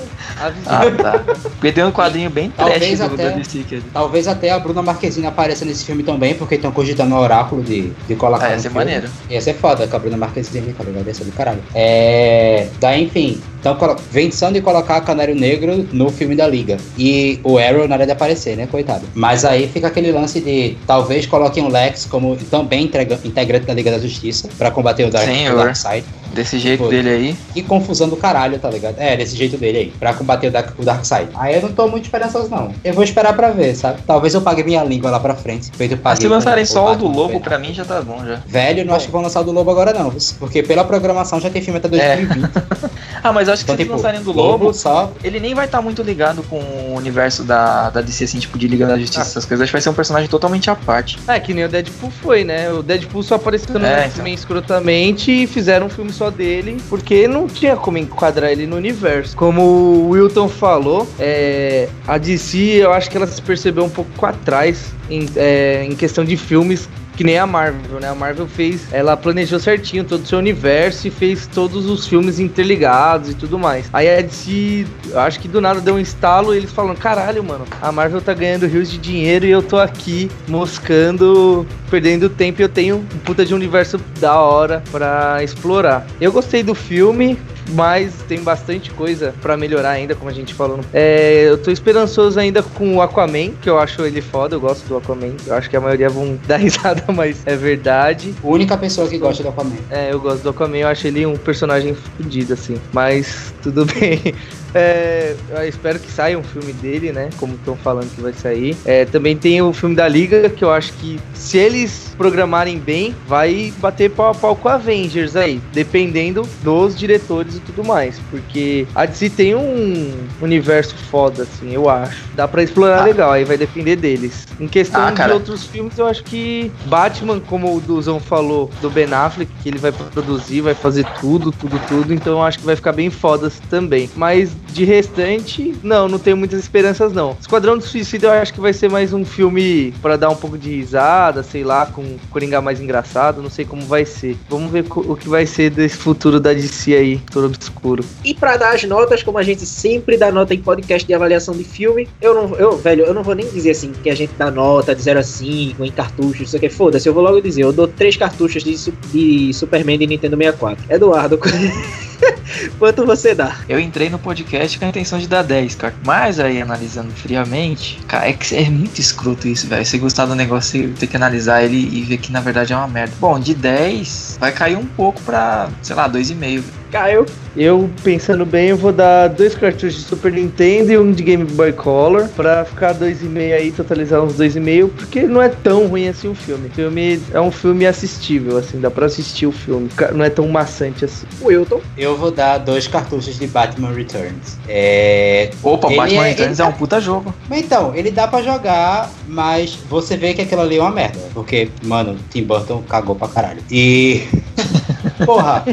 Ah, tá. Porque tem um quadrinho bem talvez trash até, do Talvez até a Bruna Marquezine apareça nesse filme também, porque estão cogitando o oráculo de, de colocar. Ah, ia ser filme. maneiro. Ia ser foda com a Bruna Marquezine, tá ligado? Ia ser do caralho. É. Daí, enfim, então, pensando em colocar Canário Negro no filme da Liga. E o Arrow na hora de aparecer, né? Coitado. Mas aí fica aquele lance de talvez coloquem o Lex como também integrante da Liga da Justiça para combater o Dark, o Dark Side. Desse jeito Foi. dele aí. Que confusão do caralho, tá ligado? É, desse jeito dele aí, pra combater o Dark, o Darkseid. Aí eu não tô muito esperançoso, não. Eu vou esperar pra ver, sabe? Talvez eu pague minha língua lá pra frente, feito Mas paguei se lançarem pra- só o do Lobo, pra mim já tá bom já. Velho, não acho que vão lançar o do Lobo agora, não. Porque pela programação já tem filme até 2020. Ah, mas eu acho que Então, se eles tipo, lançarem do Lobo, só. ele nem vai estar muito ligado com o universo da, da DC, assim, tipo, de Liga da Justiça, Ah. essas coisas. Acho que vai ser um personagem totalmente à parte. É, que nem o Deadpool foi, né? O Deadpool só apareceu no É, X-Men escrotamente e fizeram um filme só dele, porque não tinha como enquadrar ele no universo. Como o Wilton falou, é, a DC, eu acho que ela se percebeu um pouco atrás em, é, em questão de filmes que nem a Marvel, né? A Marvel fez, ela planejou certinho todo o seu universo e fez todos os filmes interligados e tudo mais. Aí a DC, acho que do nada deu um estalo e eles falam: caralho, mano, a Marvel tá ganhando rios de dinheiro e eu tô aqui moscando, perdendo tempo e eu tenho um puta de universo da hora pra explorar. Eu gostei do filme, mas tem bastante coisa pra melhorar ainda, como a gente falou. no- É, eu tô esperançoso ainda com o Aquaman, que eu acho ele foda, eu gosto do Aquaman. Eu acho que a maioria vão dar risada, mas é verdade. A única pessoa que gosta do Aquaman. É, eu gosto do Aquaman, eu acho ele um personagem fodido, assim. Mas tudo bem. É, eu espero que saia um filme dele, né? Como estão falando que vai sair. É, também tem o filme da Liga, que eu acho que se eles programarem bem, vai bater pau a pau com Avengers aí. Dependendo dos diretores e tudo mais. Porque a DC tem um universo foda, assim, eu acho. Dá pra explorar Ah. legal, aí vai depender deles. Em questão Ah, de outros filmes, eu acho que Batman, como o Duzão falou, do Ben Affleck, que ele vai produzir, vai fazer tudo, tudo, tudo. Então eu acho que vai ficar bem fodas também. Mas de restante, não, não tenho muitas esperanças, não. Esquadrão do Suicídio eu acho que vai ser mais um filme pra dar um pouco de risada, sei lá, com Coringa mais engraçado, não sei como vai ser. Vamos ver o que vai ser desse futuro da DC aí, todo obscuro. E pra dar as notas, como a gente sempre dá nota em podcast de avaliação de filme, eu não, eu, velho, eu não vou nem dizer assim que a gente dá nota de 0 a 5 em cartuchos, isso aqui, foda-se, eu vou logo dizer, eu dou três cartuchos de, de Superman de Nintendo 64. Eduardo, quanto você dá? Eu entrei no podcast com a intenção de dar 10, cara. Mas aí, analisando friamente, cara, é, é muito escroto isso, velho. Você gostar do negócio, você ter que analisar ele e ver que na verdade é uma merda. Bom, de 10, vai cair um pouco pra, sei lá, 2,5. Caio, Eu, pensando bem, eu vou dar dois cartuchos de Super Nintendo e um de Game Boy Color pra ficar dois e meio aí, totalizar uns dois e meio, porque não é tão ruim assim o filme. O filme é um filme assistível, assim, dá pra assistir o filme. Não é tão maçante assim. o Wilton, Eu vou dar dois cartuchos de Batman Returns. É. Opa, Ele Batman é- Returns ele é um puta jogo. Mas Então, ele dá pra jogar, mas você vê que aquilo ali é uma merda. Porque, mano, Tim Burton cagou pra caralho. E. Porra!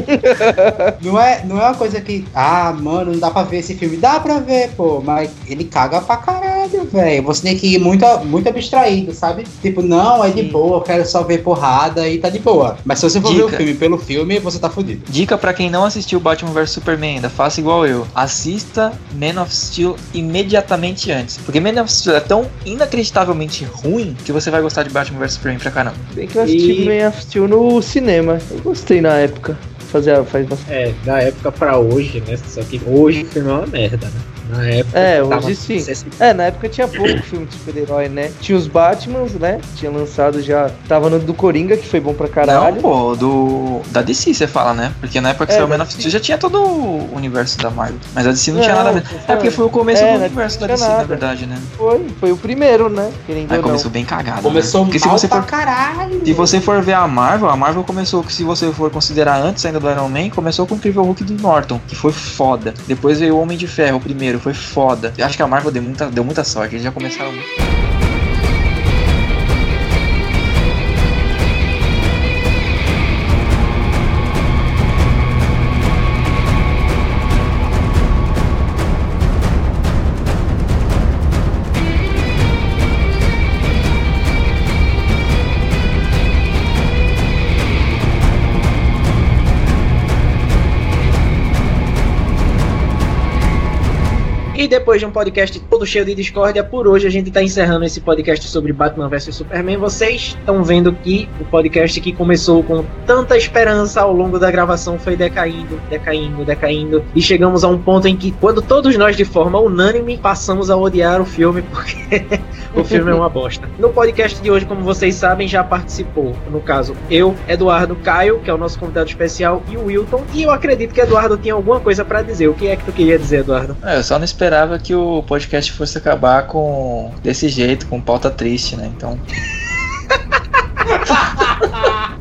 não, é, não é uma coisa que. Ah, mano, não dá pra ver esse filme. Dá pra ver, pô, mas ele caga pra caralho, velho. Você tem que ir muito, muito abstraído, sabe? Tipo, não, é de Sim. boa, eu quero só ver porrada e tá de boa. Mas se você for ver o Dica. filme pelo filme, você tá fudido. Dica pra quem não assistiu Batman vs Superman ainda, faça igual eu. Assista Man of Steel imediatamente antes. Porque Man of Steel é tão inacreditavelmente ruim que você vai gostar de Batman vs Superman pra caramba. Bem que eu assisti E- Man of Steel no cinema. Eu gostei na época. Fazia, faz bastante. é, da época pra hoje, né? Só que hoje o filme é uma merda, né? Na época. É, tava hoje sim. É, na época tinha pouco filme de super-herói, né? Tinha os Batmans, né? Tinha lançado já. Tava no do Coringa, que foi bom pra caralho. Não, pô, do. Da DC você fala, né? Porque na época que É, saiu Man of DC. Steel já tinha todo o universo da Marvel. Mas a DC não, tinha Não, nada a ver. tô É porque foi o começo É, do universo da DC, tinha na nada. verdade, né? Foi, foi o primeiro, né? Querendo Aí começou bem cagado. Começou né? Porque se mal você pra for. caralho. Se você for ver a Marvel, a Marvel começou, se você for considerar antes ainda do Iron Man, começou com o Incrível Hulk do Norton, que foi foda. Depois veio o Homem de Ferro, o primeiro, foi foda. Eu acho que a Marvel deu muita, deu muita sorte, eles já começaram muito. E depois de um podcast todo cheio de discórdia, por hoje a gente tá encerrando esse podcast sobre Batman vs Superman. Vocês estão vendo que o podcast que começou com tanta esperança ao longo da gravação foi decaindo, decaindo, decaindo. E chegamos a um ponto em que, quando todos nós de forma unânime passamos a odiar o filme porque o filme é uma bosta. No podcast de hoje, como vocês sabem, já participou, no caso, eu, Eduardo Caio, que é o nosso convidado especial, e o Wilton. E eu acredito que Eduardo tinha alguma coisa pra dizer. O que é que tu queria dizer, Eduardo? É, só não esperava que o podcast fosse acabar com desse jeito, com pauta triste, né? Então.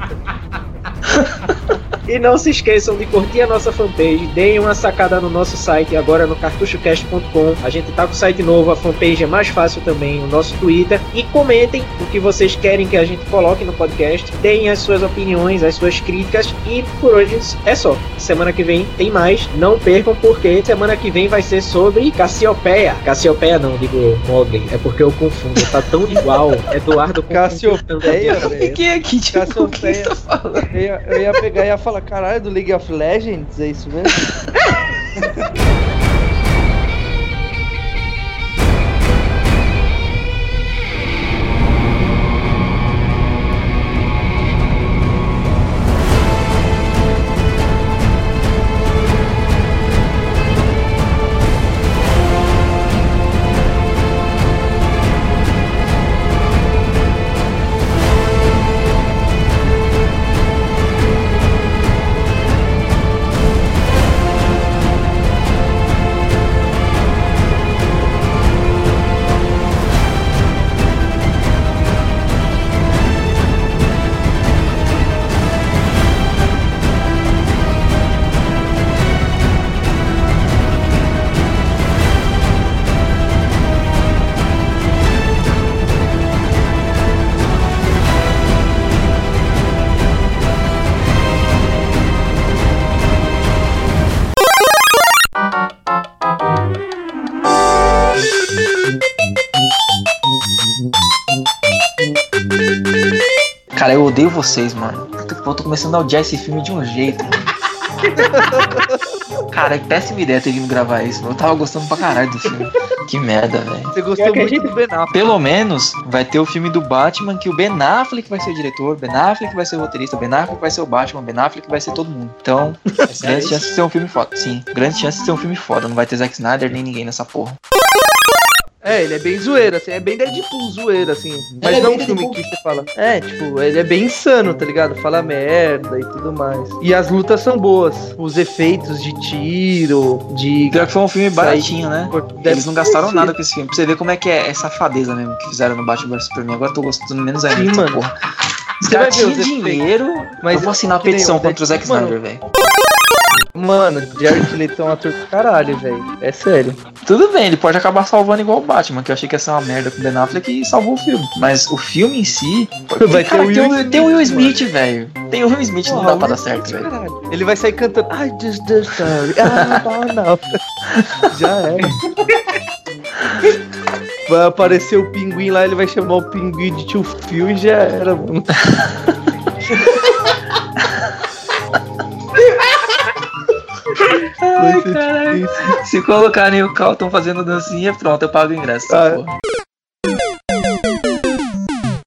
E não se esqueçam de curtir a nossa fanpage, deem uma sacada no nosso site, agora no cartuchocast.com. A gente tá com o site novo, a fanpage é mais fácil também, o nosso Twitter. E comentem o que vocês querem que a gente coloque no podcast, deem as suas opiniões, as suas críticas. E por hoje é só. Semana que vem tem mais, não percam, porque semana que vem vai ser sobre Cassiopeia. Cassiopeia não, digo Mogli, é porque eu confundo, tá tão igual. Eduardo Cassiopeia. Quem é que tipo, o que Cassiopeia. você tá falando? Eu ia, eu ia pegar e ia falar, caralho, é do League of Legends, é isso mesmo? odeio vocês, mano. Puta que pariu, Eu tô começando a odiar esse filme de um jeito. mano. Cara, que péssima ideia ter vindo gravar isso. Eu tava gostando pra caralho do filme. Que merda, velho. Você gostou muito do Ben Affleck. Pelo menos vai ter o filme do Batman que o Ben Affleck vai ser o diretor, Ben Affleck vai ser o roteirista, Ben Affleck vai ser o Batman, Ben Affleck vai ser todo mundo. Então, grande chance de ser um filme foda. Sim, grande chance de ser um filme foda. Não vai ter Zack Snyder nem ninguém nessa porra. É, ele é bem zoeiro, assim, é bem Deadpool zoeiro, assim. Mas Ele é não um bem filme Deadpool. que você fala. É, tipo, ele é bem insano, tá ligado? Fala merda e tudo mais. E as lutas são boas. Os efeitos de tiro, de. Pior que foi um filme baratinho, né? Eles não gastaram nada com esse filme. Pra você ver como é que é, é safadeza mesmo que fizeram no Batman vs Superman. Agora eu tô gostando menos ainda Sim, mano. porra. Você vai ver dinheiro, Mas eu vou assinar a petição contra o Zack Snyder, velho. Mano, Jared Leto é um ator do caralho, velho. É sério. Tudo bem, ele pode acabar salvando igual o Batman, que eu achei que ia ser uma merda com o Ben Affleck e salvou o filme. Mas o filme em si. Vai ter cara, o Will tem, tem o Will. Smith, velho. Tem o Will Smith, não dá pra dar certo, velho. Ele vai sair cantando I just the story. Ah, não, não. Já era. Vai aparecer o pinguim lá, ele vai chamar o pinguim de tio Phil e já era, mano. Isso. Se colocarem o Calton fazendo dancinha, pronto, eu pago o ingresso. Ah. porra.